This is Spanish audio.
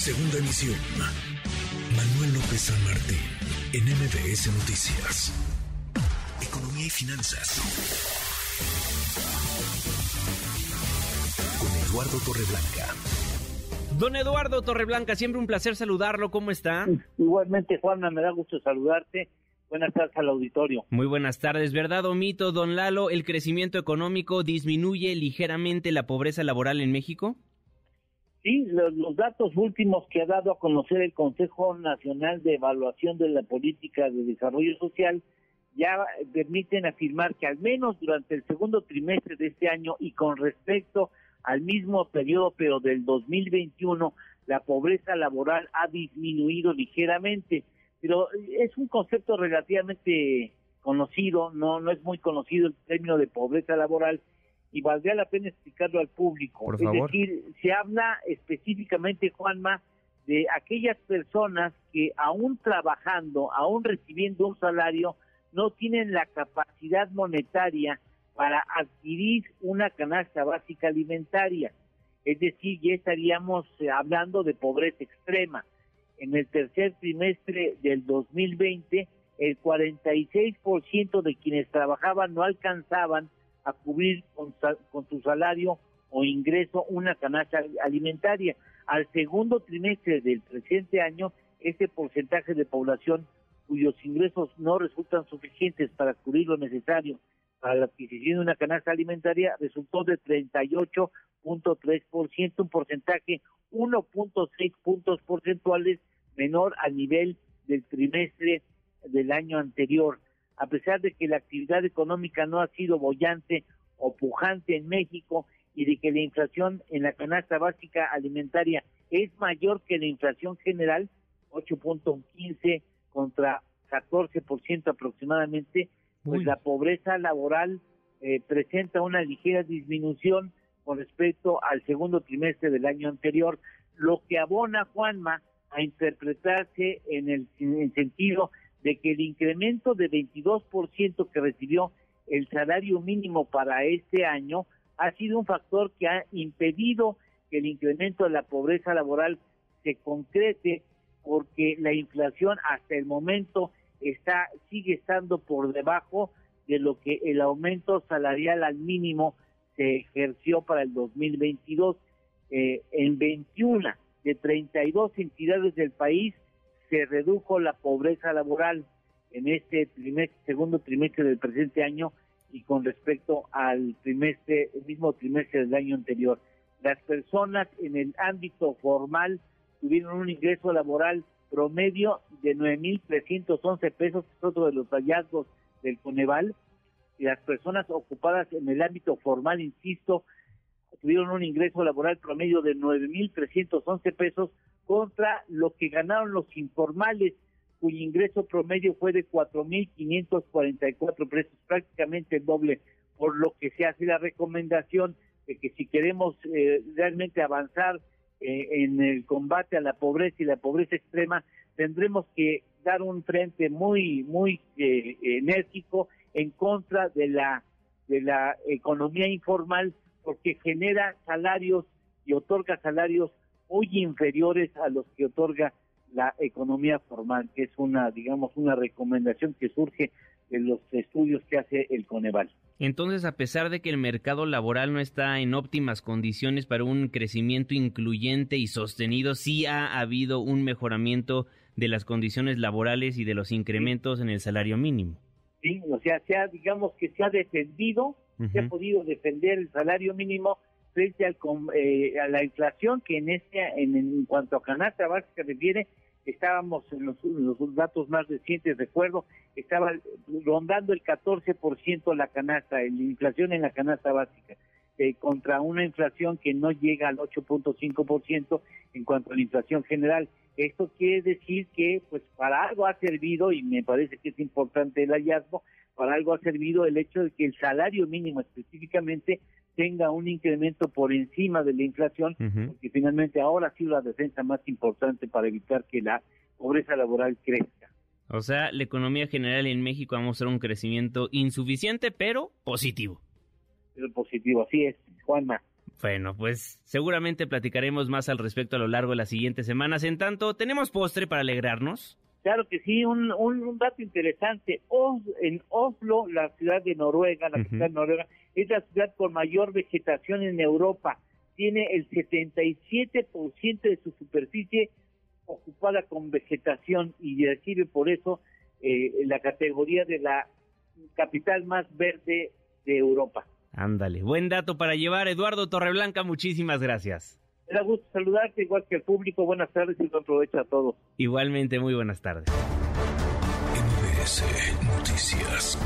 Segunda emisión. Manuel López San Martín, en MBS Noticias. Economía y finanzas. Con Eduardo Torreblanca. Don Eduardo Torreblanca, siempre un placer saludarlo. ¿Cómo está? Igualmente, Juana, me da gusto saludarte. Buenas tardes al auditorio. Muy buenas tardes. ¿Verdad o mito, don Lalo, el crecimiento económico disminuye ligeramente la pobreza laboral en México? Sí, los, datos últimos que ha dado a conocer el Consejo Nacional de Evaluación de la Política de Desarrollo Social ya permiten afirmar que al menos durante el segundo trimestre de este año y con respecto al mismo periodo pero del 2021, la pobreza laboral ha disminuido ligeramente, pero es un concepto relativamente conocido, no no es muy conocido el término de pobreza laboral y valdría la pena explicarlo al público. Por es decir, se habla específicamente, Juanma, de aquellas personas que aún trabajando, aún recibiendo un salario, no tienen la capacidad monetaria para adquirir una canasta básica alimentaria. Es decir, ya estaríamos eh, hablando de pobreza extrema. En el tercer trimestre del 2020, el 46% de quienes trabajaban no alcanzaban a cubrir con, con, su salario o ingreso una canasta alimentaria. Al segundo trimestre del presente año, este porcentaje de población cuyos ingresos no resultan suficientes para cubrir lo necesario para la adquisición de una canasta alimentaria resultó de 38.3%, un porcentaje 1.6 puntos porcentuales menor al nivel del trimestre del año anterior a pesar de que la actividad económica no ha sido bollante o pujante en México y de que la inflación en la canasta básica alimentaria es mayor que la inflación general, 8.15 contra 14% aproximadamente, pues Uy. la pobreza laboral eh, presenta una ligera disminución con respecto al segundo trimestre del año anterior, lo que abona Juanma a interpretarse en el, en el sentido de que el incremento de 22% que recibió el salario mínimo para este año ha sido un factor que ha impedido que el incremento de la pobreza laboral se concrete porque la inflación hasta el momento está sigue estando por debajo de lo que el aumento salarial al mínimo se ejerció para el 2022 eh, en 21 de 32 entidades del país se redujo la pobreza laboral en este trimestre, segundo trimestre del presente año y con respecto al trimestre, mismo trimestre del año anterior. Las personas en el ámbito formal tuvieron un ingreso laboral promedio de 9.311 pesos, es otro de los hallazgos del Coneval, y las personas ocupadas en el ámbito formal, insisto, tuvieron un ingreso laboral promedio de 9.311 pesos, contra lo que ganaron los informales, cuyo ingreso promedio fue de 4.544 pesos, prácticamente el doble, por lo que se hace la recomendación de que si queremos eh, realmente avanzar eh, en el combate a la pobreza y la pobreza extrema, tendremos que dar un frente muy, muy eh, enérgico en contra de la, de la economía informal, porque genera salarios y otorga salarios muy inferiores a los que otorga la economía formal, que es una, digamos, una recomendación que surge de los estudios que hace el Coneval. Entonces, a pesar de que el mercado laboral no está en óptimas condiciones para un crecimiento incluyente y sostenido, sí ha habido un mejoramiento de las condiciones laborales y de los incrementos en el salario mínimo. Sí, o sea, se ha, digamos que se ha defendido, uh -huh. se ha podido defender el salario mínimo frente al, eh, a la inflación que en este en, cuanto a canasta básica refiere estábamos en los, los, datos más recientes recuerdo estaba rondando el 14% la canasta la inflación en la canasta básica eh, contra una inflación que no llega al 8.5% en cuanto a la inflación general. Esto quiere decir que pues para algo ha servido y me parece que es importante el hallazgo para algo ha servido el hecho de que el salario mínimo específicamente tenga un incremento por encima de la inflación, uh -huh. porque finalmente ahora ha sido la defensa más importante para evitar que la pobreza laboral crezca. O sea, la economía general en México va a mostrar un crecimiento insuficiente, pero positivo. Pero positivo, así es, Juanma. Bueno, pues seguramente platicaremos más al respecto a lo largo de las siguientes semanas. En tanto, ¿tenemos postre para alegrarnos? Claro que sí, un, un, dato interesante. en Oslo, la ciudad de Noruega, la ciudad de Noruega, es la ciudad con mayor vegetación en Europa. Tiene el 77% de su superficie ocupada con vegetación y recibe por eso eh, la categoría de la capital más verde de Europa. Ándale, buen dato para llevar. Eduardo Torreblanca, muchísimas gracias. Me da gusto saludarte, igual que el público. Buenas tardes y buen provecho a todos. Igualmente, muy buenas tardes. NBS Noticias.